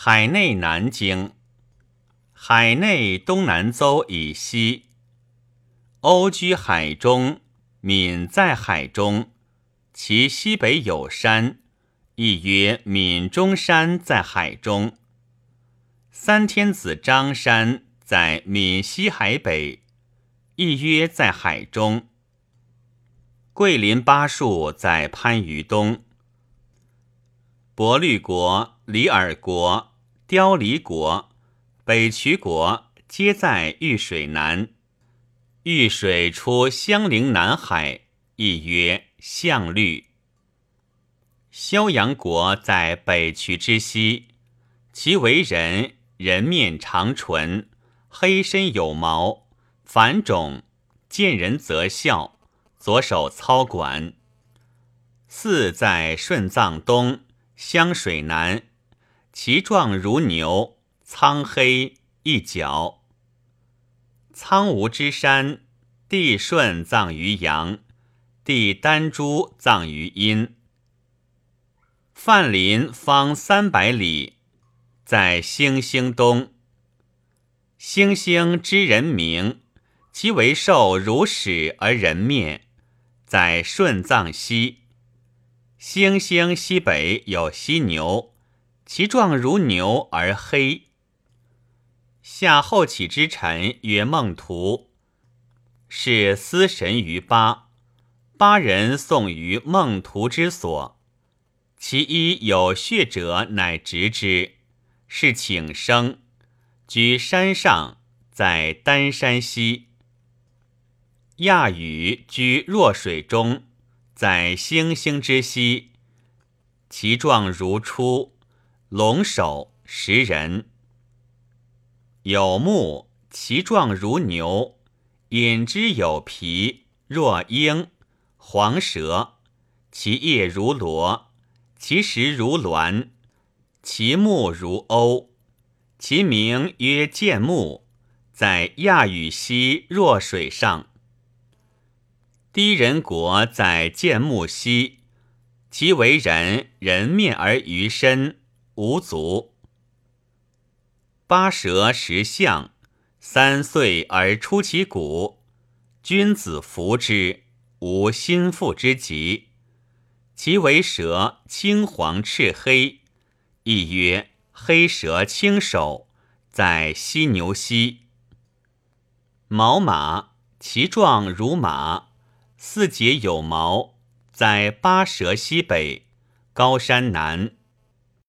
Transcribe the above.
海内南经，海内东南邹以西。欧居海中，闽在海中，其西北有山，亦曰闽中山在海中。三天子张山在闽西海北，亦曰在海中。桂林巴树在番禺东。博律国、里尔国、雕离国、北渠国皆在玉水南。玉水出襄陵南海，亦曰象律。萧阳国在北渠之西，其为人，人面长唇，黑身有毛，反种，见人则笑，左手操管。四在顺藏东。湘水南，其状如牛，苍黑一角。苍梧之山，地顺葬于阳，地丹珠葬于阴。范林方三百里，在星星东。星星之人名，其为兽如始而人面，在顺藏西。星星西北有犀牛，其状如牛而黑。夏后起之臣曰孟图，是司神于巴，巴人送于孟图之所。其一有血者，乃执之，是请生，居山上，在丹山西。亚羽居弱水中。在星星之西，其状如初，龙首食人。有目，其状如牛，隐之有皮，若鹰，黄蛇，其叶如螺，其实如鸾，其目如鸥，其名曰剑目，在亚羽溪若水上。低人国在建木西，其为人，人面而鱼身，无足。八蛇食象，三岁而出其骨，君子服之，无心腹之疾。其为蛇，青黄赤黑，亦曰黑蛇青首，在犀牛西。毛马，其状如马。四节有毛，在巴蛇西北，高山南。